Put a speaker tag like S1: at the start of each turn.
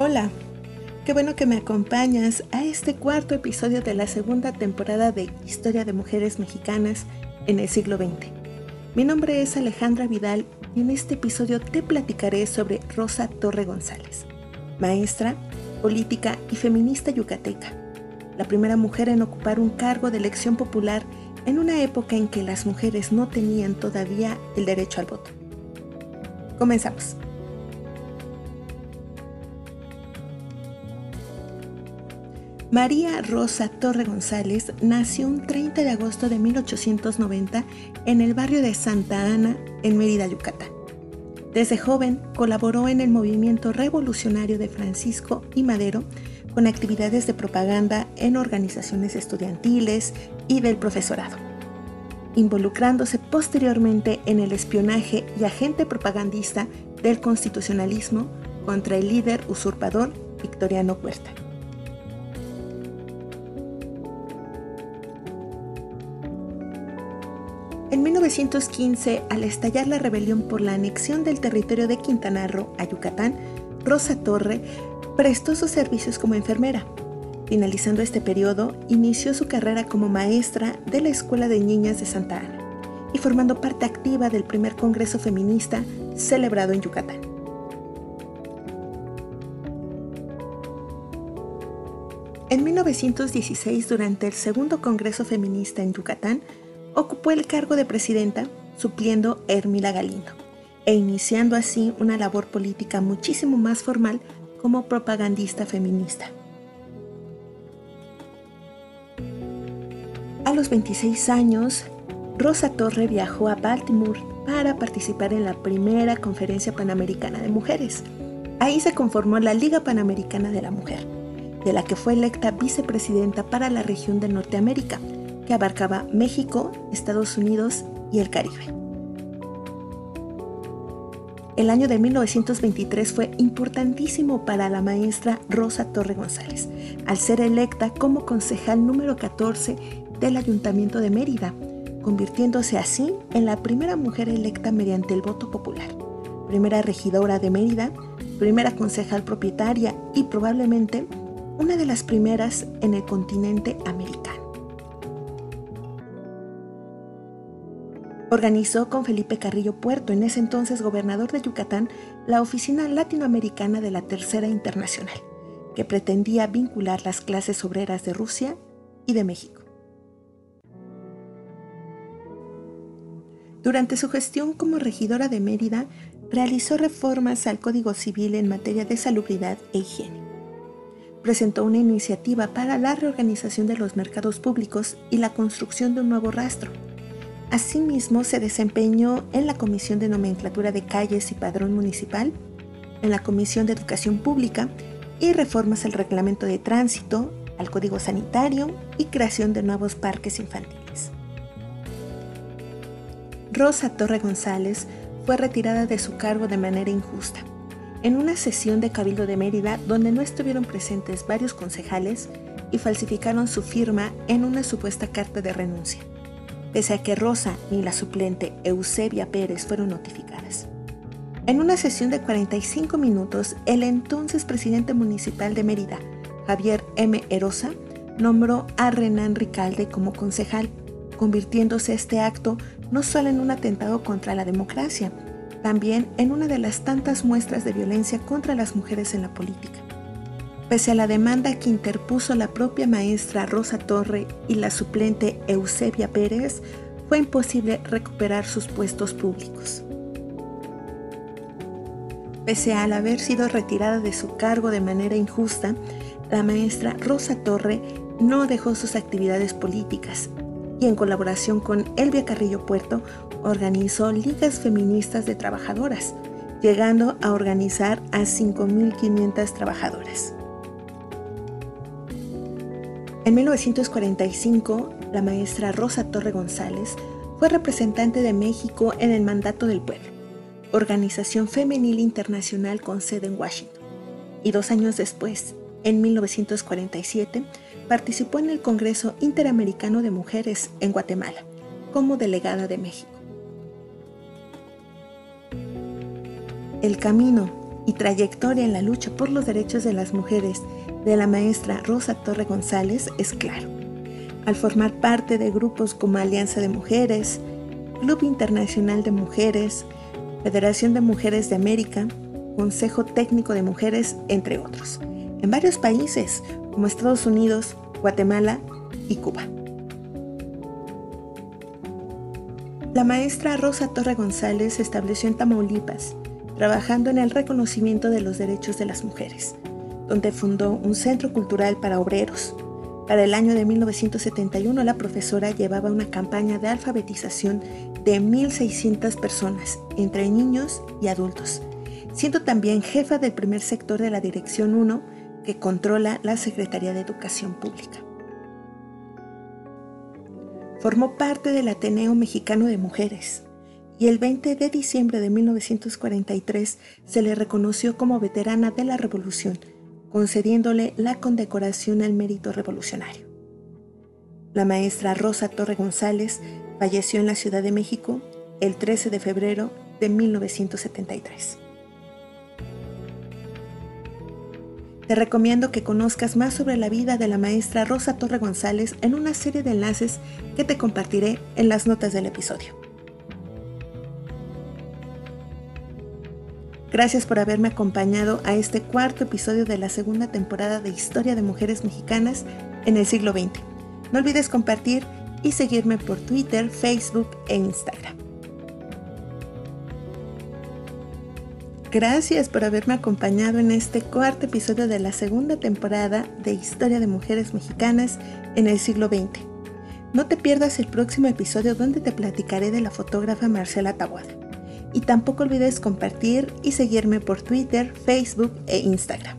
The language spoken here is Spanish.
S1: Hola, qué bueno que me acompañas a este cuarto episodio de la segunda temporada de Historia de Mujeres Mexicanas en el siglo XX. Mi nombre es Alejandra Vidal y en este episodio te platicaré sobre Rosa Torre González, maestra, política y feminista yucateca, la primera mujer en ocupar un cargo de elección popular en una época en que las mujeres no tenían todavía el derecho al voto. Comenzamos. María Rosa Torre González nació un 30 de agosto de 1890 en el barrio de Santa Ana, en Mérida, Yucatán. Desde joven colaboró en el movimiento revolucionario de Francisco y Madero con actividades de propaganda en organizaciones estudiantiles y del profesorado, involucrándose posteriormente en el espionaje y agente propagandista del constitucionalismo contra el líder usurpador Victoriano Huerta. En 1915, al estallar la rebelión por la anexión del territorio de Quintana Roo a Yucatán, Rosa Torre prestó sus servicios como enfermera. Finalizando este periodo, inició su carrera como maestra de la Escuela de Niñas de Santa Ana y formando parte activa del primer Congreso Feminista celebrado en Yucatán. En 1916, durante el segundo Congreso Feminista en Yucatán, ocupó el cargo de presidenta, supliendo a Hermila Galindo, e iniciando así una labor política muchísimo más formal como propagandista feminista. A los 26 años, Rosa Torre viajó a Baltimore para participar en la primera conferencia panamericana de mujeres. Ahí se conformó la Liga Panamericana de la Mujer, de la que fue electa vicepresidenta para la región de Norteamérica, que abarcaba México, Estados Unidos y el Caribe. El año de 1923 fue importantísimo para la maestra Rosa Torre González, al ser electa como concejal número 14 del Ayuntamiento de Mérida, convirtiéndose así en la primera mujer electa mediante el voto popular, primera regidora de Mérida, primera concejal propietaria y probablemente una de las primeras en el continente americano. Organizó con Felipe Carrillo Puerto, en ese entonces gobernador de Yucatán, la Oficina Latinoamericana de la Tercera Internacional, que pretendía vincular las clases obreras de Rusia y de México. Durante su gestión como regidora de Mérida, realizó reformas al Código Civil en materia de salubridad e higiene. Presentó una iniciativa para la reorganización de los mercados públicos y la construcción de un nuevo rastro Asimismo, se desempeñó en la Comisión de Nomenclatura de Calles y Padrón Municipal, en la Comisión de Educación Pública y reformas al Reglamento de Tránsito, al Código Sanitario y creación de nuevos parques infantiles. Rosa Torre González fue retirada de su cargo de manera injusta. En una sesión de Cabildo de Mérida donde no estuvieron presentes varios concejales y falsificaron su firma en una supuesta carta de renuncia pese a que Rosa ni la suplente Eusebia Pérez fueron notificadas. En una sesión de 45 minutos, el entonces presidente municipal de Mérida, Javier M. Erosa, nombró a Renan Ricalde como concejal, convirtiéndose este acto no solo en un atentado contra la democracia, también en una de las tantas muestras de violencia contra las mujeres en la política. Pese a la demanda que interpuso la propia maestra Rosa Torre y la suplente Eusebia Pérez, fue imposible recuperar sus puestos públicos. Pese al haber sido retirada de su cargo de manera injusta, la maestra Rosa Torre no dejó sus actividades políticas y en colaboración con Elvia Carrillo Puerto organizó ligas feministas de trabajadoras, llegando a organizar a 5.500 trabajadoras. En 1945, la maestra Rosa Torre González fue representante de México en el Mandato del Pueblo, organización femenil internacional con sede en Washington. Y dos años después, en 1947, participó en el Congreso Interamericano de Mujeres en Guatemala como delegada de México. El camino y trayectoria en la lucha por los derechos de las mujeres de la maestra Rosa Torre González es claro. Al formar parte de grupos como Alianza de Mujeres, Club Internacional de Mujeres, Federación de Mujeres de América, Consejo Técnico de Mujeres, entre otros, en varios países como Estados Unidos, Guatemala y Cuba. La maestra Rosa Torre González se estableció en Tamaulipas, trabajando en el reconocimiento de los derechos de las mujeres, donde fundó un centro cultural para obreros. Para el año de 1971, la profesora llevaba una campaña de alfabetización de 1.600 personas, entre niños y adultos, siendo también jefa del primer sector de la Dirección 1, que controla la Secretaría de Educación Pública. Formó parte del Ateneo Mexicano de Mujeres y el 20 de diciembre de 1943 se le reconoció como veterana de la Revolución, concediéndole la condecoración al mérito revolucionario. La maestra Rosa Torre González falleció en la Ciudad de México el 13 de febrero de 1973. Te recomiendo que conozcas más sobre la vida de la maestra Rosa Torre González en una serie de enlaces que te compartiré en las notas del episodio. Gracias por haberme acompañado a este cuarto episodio de la segunda temporada de Historia de Mujeres Mexicanas en el siglo XX. No olvides compartir y seguirme por Twitter, Facebook e Instagram. Gracias por haberme acompañado en este cuarto episodio de la segunda temporada de Historia de Mujeres Mexicanas en el siglo XX. No te pierdas el próximo episodio donde te platicaré de la fotógrafa Marcela Tabuada. Y tampoco olvides compartir y seguirme por Twitter, Facebook e Instagram.